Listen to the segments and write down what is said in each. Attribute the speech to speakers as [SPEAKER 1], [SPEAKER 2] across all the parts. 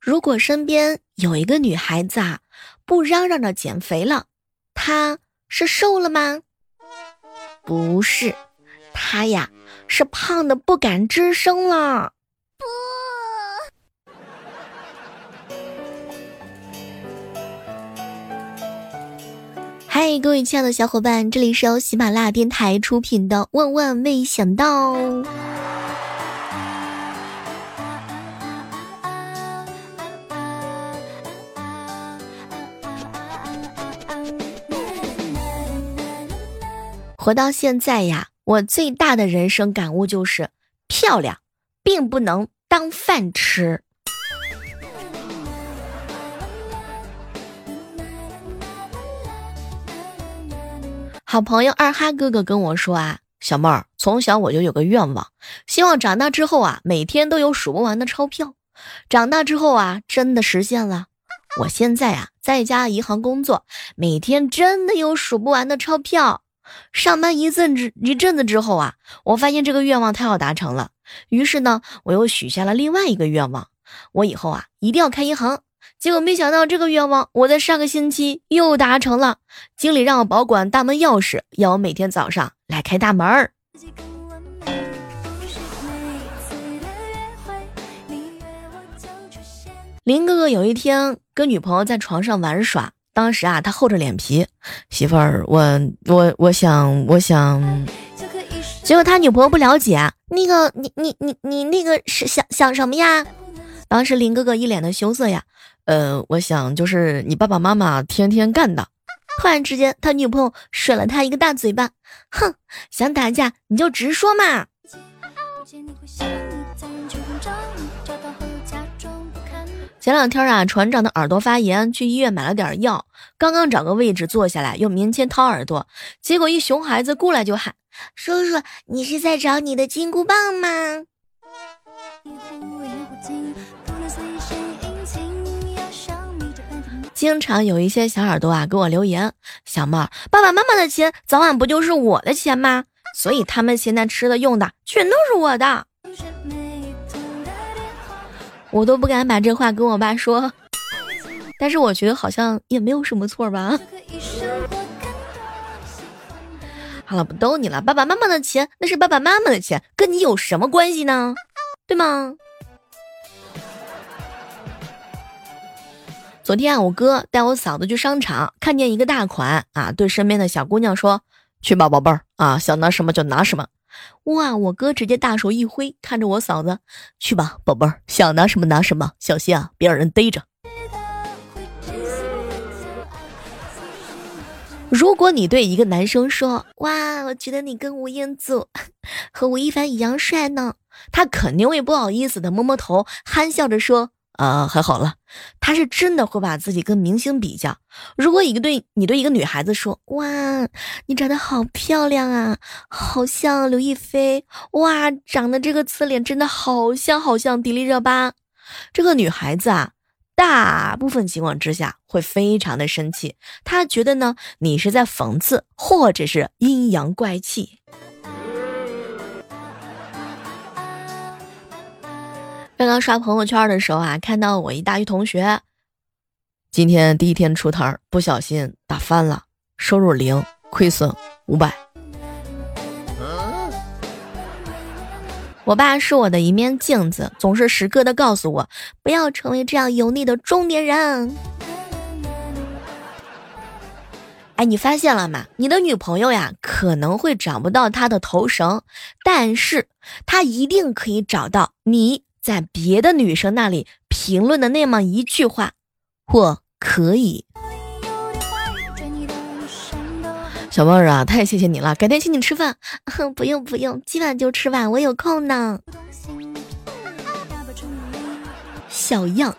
[SPEAKER 1] 如果身边有一个女孩子啊，不嚷嚷着减肥了，她是瘦了吗？不是，她呀是胖的不敢吱声了。不，嗨，各位亲爱的小伙伴，这里是由喜马拉雅电台出品的《万万没想到》。活到现在呀，我最大的人生感悟就是，漂亮并不能当饭吃。好朋友二哈哥哥跟我说啊，小妹儿，从小我就有个愿望，希望长大之后啊，每天都有数不完的钞票。长大之后啊，真的实现了。我现在啊，在一家银行工作，每天真的有数不完的钞票。上班一阵子一阵子之后啊，我发现这个愿望太好达成了，于是呢，我又许下了另外一个愿望，我以后啊一定要开银行。结果没想到这个愿望我在上个星期又达成了，经理让我保管大门钥匙，要我每天早上来开大门儿。林哥哥有一天跟女朋友在床上玩耍。当时啊，他厚着脸皮，媳妇儿，我我我想我想，结果他女朋友不了解，那个你你你你那个是想想什么呀？当时林哥哥一脸的羞涩呀，呃，我想就是你爸爸妈妈天天干的。突然之间，他女朋友甩了他一个大嘴巴，哼，想打架你就直说嘛。前两天啊，船长的耳朵发炎，去医院买了点药。刚刚找个位置坐下来，又棉签掏耳朵，结果一熊孩子过来就喊：“叔叔，你是在找你的金箍棒吗？”经常有一些小耳朵啊给我留言：“小妹儿，爸爸妈妈的钱早晚不就是我的钱吗？所以他们现在吃的用的全都是我的。”我都不敢把这话跟我爸说，但是我觉得好像也没有什么错吧。好了，不逗你了，爸爸妈妈的钱那是爸爸妈妈的钱，跟你有什么关系呢？对吗？昨天啊，我哥带我嫂子去商场，看见一个大款啊，对身边的小姑娘说：“去吧，宝贝儿啊，想拿什么就拿什么。”哇！我哥直接大手一挥，看着我嫂子，去吧，宝贝儿，想拿什么拿什么，小心啊，别让人逮着。如果你对一个男生说：“哇，我觉得你跟吴彦祖 和吴亦凡一样帅呢。”他肯定会不好意思的摸摸头，憨笑着说。啊，还好了，他是真的会把自己跟明星比较。如果一个对你对一个女孩子说：“哇，你长得好漂亮啊，好像刘亦菲。”哇，长得这个侧脸真的好像好像迪丽热巴。这个女孩子啊，大部分情况之下会非常的生气，他觉得呢你是在讽刺或者是阴阳怪气。刚刚刷朋友圈的时候啊，看到我一大学同学，今天第一天出摊不小心打翻了，收入零，亏损五百。我爸是我的一面镜子，总是时刻的告诉我，不要成为这样油腻的中年人。哎，你发现了吗？你的女朋友呀，可能会找不到她的头绳，但是她一定可以找到你。在别的女生那里评论的那么一句话，我可以。小妹儿啊，太谢谢你了，改天请你吃饭。哼 不用不用，今晚就吃饭，我有空呢。小样。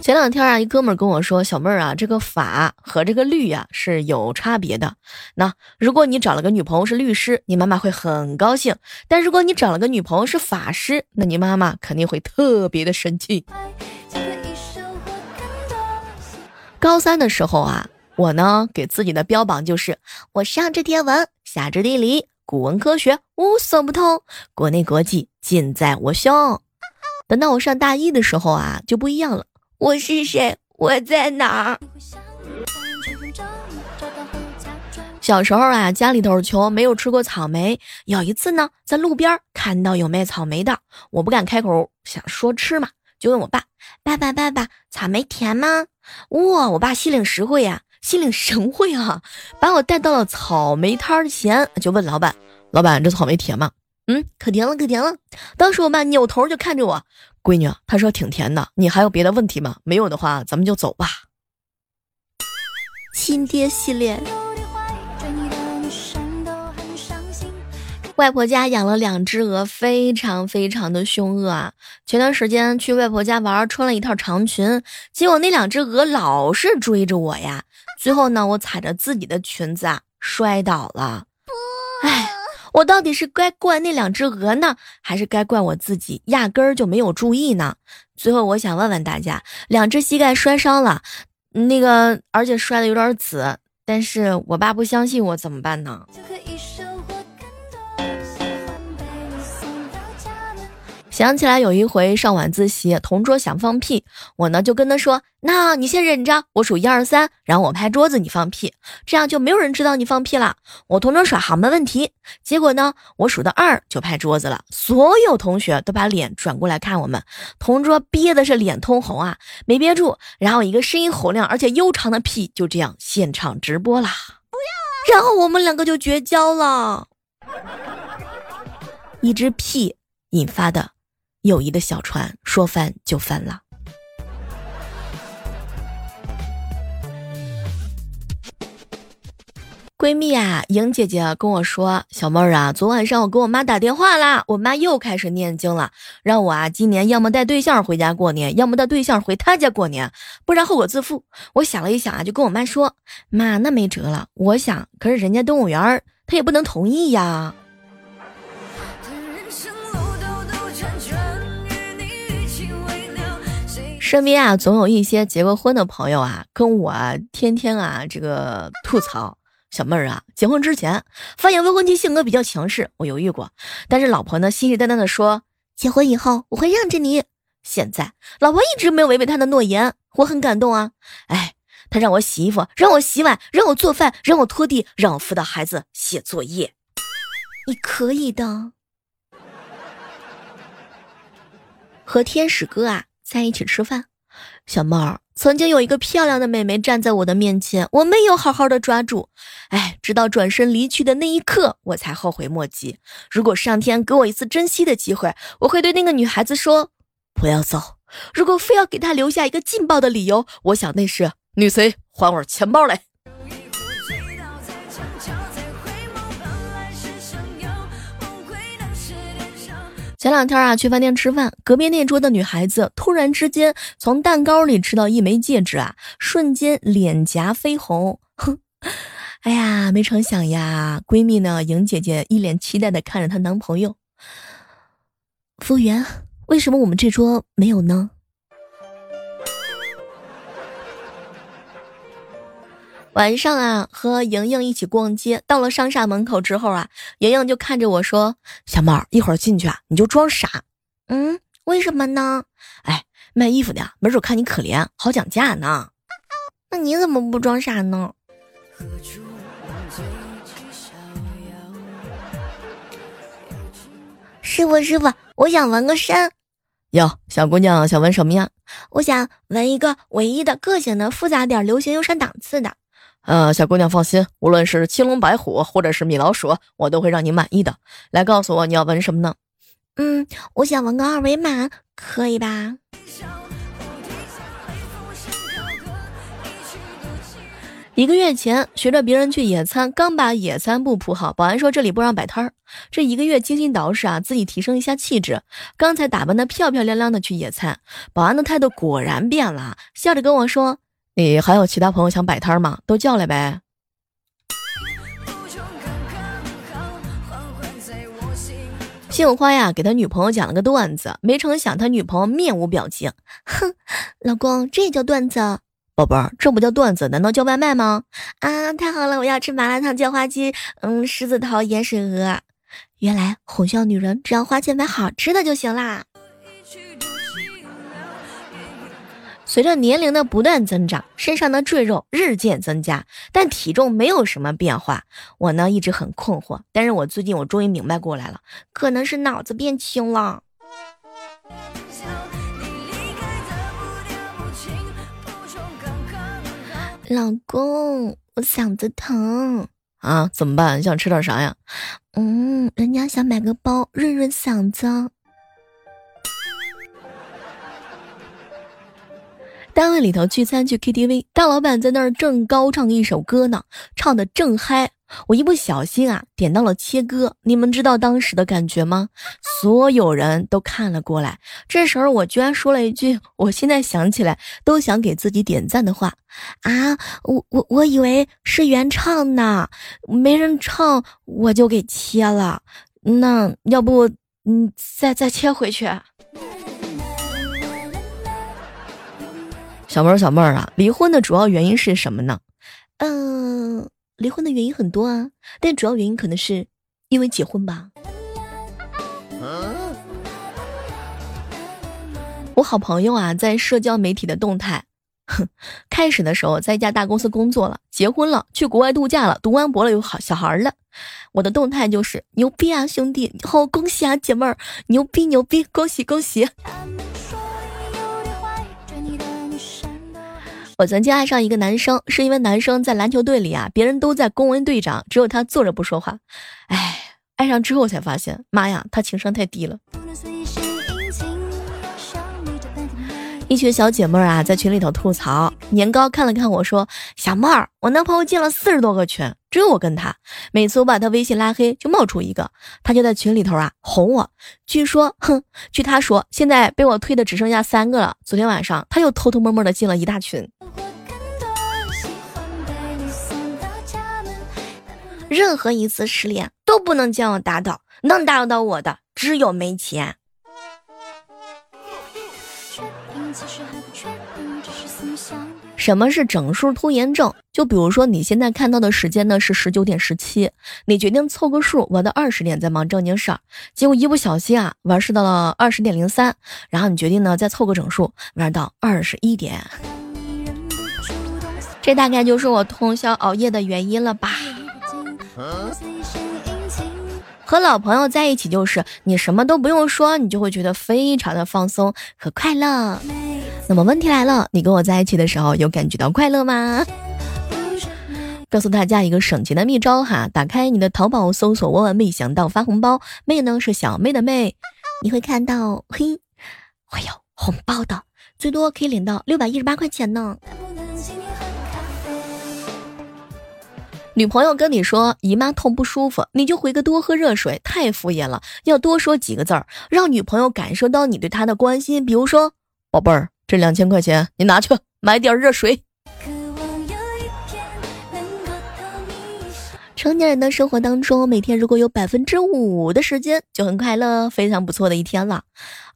[SPEAKER 1] 前两天啊，一哥们跟我说：“小妹儿啊，这个法和这个律呀是有差别的。那如果你找了个女朋友是律师，你妈妈会很高兴；但如果你找了个女朋友是法师，那你妈妈肯定会特别的生气。”高三的时候啊，我呢给自己的标榜就是：我上知天文，下知地理。古文科学无所不通，国内国际尽在我胸。等到我上大一的时候啊，就不一样了。我是谁？我在哪儿？小时候啊，家里头穷，没有吃过草莓。有一次呢，在路边看到有卖草莓的，我不敢开口想说吃嘛，就问我爸：“爸爸，爸爸，草莓甜吗？”哇，我爸心领实惠呀，心领神会啊，把我带到了草莓摊前，就问老板：“老板，这草莓甜吗？”“嗯，可甜了，可甜了。”当时我爸扭头就看着我：“闺女，他说挺甜的，你还有别的问题吗？没有的话，咱们就走吧。”亲爹系列。外婆家养了两只鹅，非常非常的凶恶啊！前段时间去外婆家玩，穿了一套长裙，结果那两只鹅老是追着我呀。最后呢，我踩着自己的裙子啊摔倒了。哎，我到底是该怪那两只鹅呢，还是该怪我自己压根儿就没有注意呢？最后我想问问大家，两只膝盖摔伤了，那个而且摔的有点紫，但是我爸不相信我怎么办呢？想起来有一回上晚自习，同桌想放屁，我呢就跟他说：“那你先忍着，我数一二三，然后我拍桌子，你放屁，这样就没有人知道你放屁了。”我同桌耍：“好，没问题。”结果呢，我数到二就拍桌子了，所有同学都把脸转过来看我们，同桌憋的是脸通红啊，没憋住，然后一个声音洪亮而且悠长的屁就这样现场直播啦，然后我们两个就绝交了，一只屁引发的。友谊的小船说翻就翻了。闺蜜啊，莹姐姐跟我说：“小妹儿啊，昨晚上我给我妈打电话啦，我妈又开始念经了，让我啊今年要么带对象回家过年，要么带对象回她家过年，不然后果自负。”我想了一想啊，就跟我妈说：“妈，那没辙了。我想，可是人家动物园她也不能同意呀。”身边啊，总有一些结过婚的朋友啊，跟我天天啊这个吐槽小妹儿啊，结婚之前发现未婚妻性格比较强势，我犹豫过，但是老婆呢信誓旦旦的说结婚以后我会让着你。现在老婆一直没有违背她的诺言，我很感动啊。哎，她让我洗衣服，让我洗碗，让我做饭，让我拖地，让我辅导孩子写作业。你可以的，和天使哥啊。在一起吃饭，小猫儿曾经有一个漂亮的美眉站在我的面前，我没有好好的抓住，哎，直到转身离去的那一刻，我才后悔莫及。如果上天给我一次珍惜的机会，我会对那个女孩子说：“不要走。”如果非要给她留下一个劲爆的理由，我想那是女贼还我钱包来。前两天啊，去饭店吃饭，隔壁那桌的女孩子突然之间从蛋糕里吃到一枚戒指啊，瞬间脸颊绯红。哼，哎呀，没成想呀，闺蜜呢，莹姐姐一脸期待的看着她男朋友。服务员，为什么我们这桌没有呢？晚上啊，和莹莹一起逛街，到了商厦门口之后啊，莹莹就看着我说：“小猫，一会儿进去啊，你就装傻。”嗯，为什么呢？哎，卖衣服的门主看你可怜，好讲价呢。那你怎么不装傻呢？师傅，师傅，我想纹个身。哟，小姑娘想纹什么呀？我想纹一个唯一的、个性的、复杂点、流行又上档次的。呃，小姑娘放心，无论是青龙白虎或者是米老鼠，我都会让你满意的。来，告诉我你要纹什么呢？嗯，我想纹个二维码，可以吧？一个月前，学着别人去野餐，刚把野餐布铺好，保安说这里不让摆摊儿。这一个月精心捯饬啊，自己提升一下气质，刚才打扮的漂漂亮亮的去野餐，保安的态度果然变了，笑着跟我说。你还有其他朋友想摆摊吗？都叫来呗。杏花呀，给他女朋友讲了个段子，没成想他女朋友面无表情，哼，老公，这也叫段子？宝贝儿，这不叫段子，难道叫外卖吗？啊，太好了，我要吃麻辣烫、叫花鸡，嗯，狮子头、盐水鹅。原来哄笑女人只要花钱买好吃的就行啦。随着年龄的不断增长，身上的赘肉日渐增加，但体重没有什么变化。我呢一直很困惑，但是我最近我终于明白过来了，可能是脑子变轻了。老公，我嗓子疼啊，怎么办？你想吃点啥呀？嗯，人家想买个包润润嗓子。单位里头聚餐去 KTV，大老板在那儿正高唱一首歌呢，唱的正嗨。我一不小心啊，点到了切歌。你们知道当时的感觉吗？所有人都看了过来。这时候我居然说了一句，我现在想起来都想给自己点赞的话啊！我我我以为是原唱呢，没人唱我就给切了。那要不嗯，再再切回去？小妹儿，小妹儿啊，离婚的主要原因是什么呢？嗯。离婚的原因很多啊，但主要原因可能是因为结婚吧。我好朋友啊，在社交媒体的动态，哼，开始的时候在一家大公司工作了，结婚了，去国外度假了，读完博了，有好小孩了。我的动态就是牛逼啊，兄弟，好恭喜啊，姐妹儿，牛逼牛逼，恭喜恭喜。我曾经爱上一个男生，是因为男生在篮球队里啊，别人都在恭维队长，只有他坐着不说话。哎，爱上之后才发现，妈呀，他情商太低了。一群小姐妹儿啊，在群里头吐槽。年糕看了看我说：“小妹儿，我男朋友进了四十多个群，只有我跟他。每次我把他微信拉黑，就冒出一个，他就在群里头啊哄我。据说，哼，据他说，现在被我推的只剩下三个了。昨天晚上他又偷偷摸摸的进了一大群。”任何一次失恋都不能将我打倒，能打倒我的只有没钱。什么是整数拖延症？就比如说你现在看到的时间呢是十九点十七，你决定凑个数，玩到二十点再忙正经事儿，结果一不小心啊玩是到了二十点零三，然后你决定呢再凑个整数，玩到二十一点。这大概就是我通宵熬夜的原因了吧。和老朋友在一起，就是你什么都不用说，你就会觉得非常的放松和快乐。那么问题来了，你跟我在一起的时候有感觉到快乐吗？告诉大家一个省钱的秘招哈，打开你的淘宝，搜索“万万没想到”发红包，妹呢是小妹的妹，你会看到嘿，会有红包的，最多可以领到六百一十八块钱呢。女朋友跟你说姨妈痛不舒服，你就回个多喝热水，太敷衍了。要多说几个字儿，让女朋友感受到你对她的关心。比如说，宝贝儿，这两千块钱你拿去买点热水。成年人的生活当中，每天如果有百分之五的时间就很快乐，非常不错的一天了。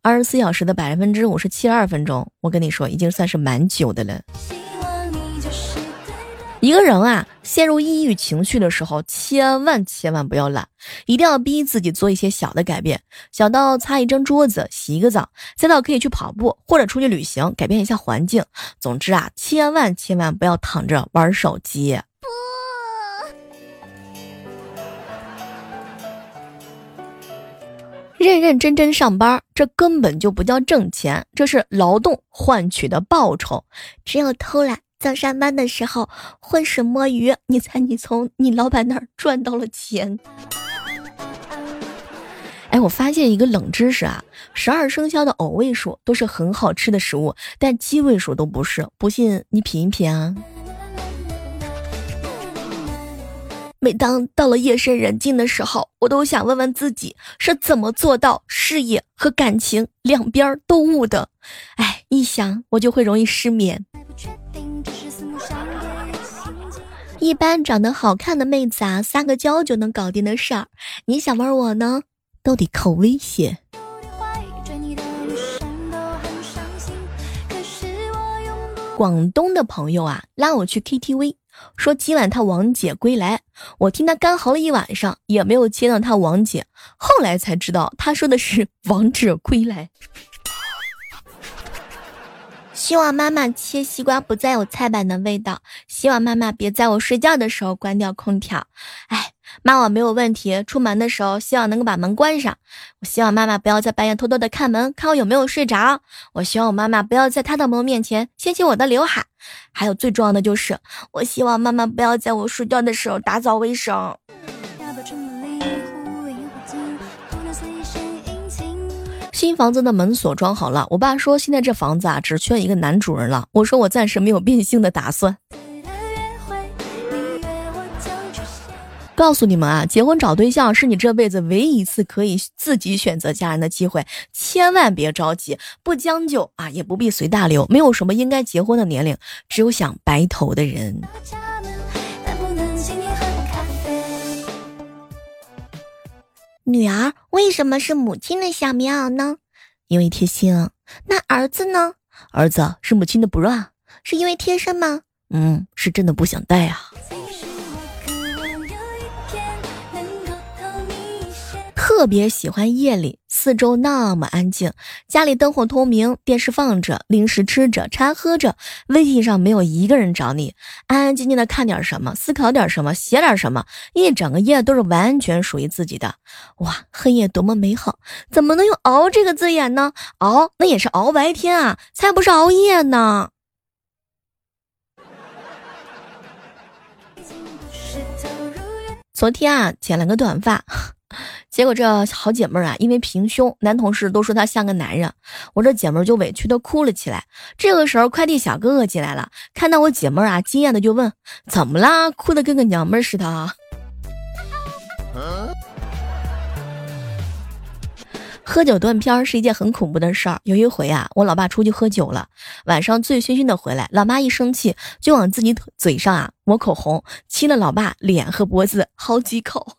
[SPEAKER 1] 二十四小时的百分之五是七十二分钟，我跟你说，已经算是蛮久的了。一个人啊，陷入抑郁情绪的时候，千万千万不要懒，一定要逼自己做一些小的改变，小到擦一张桌子、洗一个澡，再到可以去跑步或者出去旅行，改变一下环境。总之啊，千万千万不要躺着玩手机。不认认真真上班，这根本就不叫挣钱，这是劳动换取的报酬。只有偷懒。想上班的时候浑水摸鱼，你猜你从你老板那儿赚到了钱？哎，我发现一个冷知识啊，十二生肖的偶位数都是很好吃的食物，但鸡位数都不是。不信你品一品啊。每当到了夜深人静的时候，我都想问问自己是怎么做到事业和感情两边都悟的。哎，一想我就会容易失眠。一般长得好看的妹子啊，撒个娇就能搞定的事儿。你想玩我呢，都得靠威胁。广东的朋友啊，拉我去 KTV，说今晚他王姐归来。我听他干嚎了一晚上，也没有接到他王姐。后来才知道，他说的是王者归来。希望妈妈切西瓜不再有菜板的味道。希望妈妈别在我睡觉的时候关掉空调。哎。妈，我没有问题。出门的时候，希望能够把门关上。我希望妈妈不要在半夜偷偷的看门，看我有没有睡着。我希望我妈妈不要在她的门面前掀起我的刘海。还有最重要的就是，我希望妈妈不要在我睡觉的时候打扫卫生。新房子的门锁装好了，我爸说现在这房子啊，只缺一个男主人了。我说我暂时没有变性的打算。告诉你们啊，结婚找对象是你这辈子唯一一次可以自己选择家人的机会，千万别着急，不将就啊，也不必随大流，没有什么应该结婚的年龄，只有想白头的人。女儿为什么是母亲的小棉袄呢？因为贴心。那儿子呢？儿子是母亲的 bra，是因为贴身吗？嗯，是真的不想带啊。特别喜欢夜里，四周那么安静，家里灯火通明，电视放着，零食吃着，茶喝着，微信上没有一个人找你，安安静静的看点什么，思考点什么，写点什么，一整个夜都是完全属于自己的。哇，黑夜多么美好，怎么能用熬这个字眼呢？熬那也是熬白天啊，才不是熬夜呢。昨天啊，剪了个短发。结果这好姐妹儿啊，因为平胸，男同事都说她像个男人，我这姐妹儿就委屈的哭了起来。这个时候，快递小哥哥进来了，看到我姐妹儿啊，惊讶的就问：“怎么啦？哭的跟个娘们儿似的啊？”喝酒断片是一件很恐怖的事儿。有一回啊，我老爸出去喝酒了，晚上醉醺醺的回来，老妈一生气就往自己嘴上啊抹口红，亲了老爸脸和脖子好几口。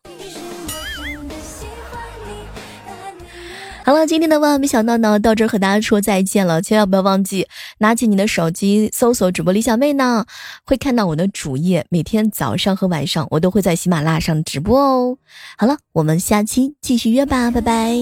[SPEAKER 1] 好了，今天的万万没想到呢，到这和大家说再见了。千万不要忘记拿起你的手机搜索主播李小妹呢，会看到我的主页。每天早上和晚上我都会在喜马拉雅上直播哦。好了，我们下期继续约吧，拜拜。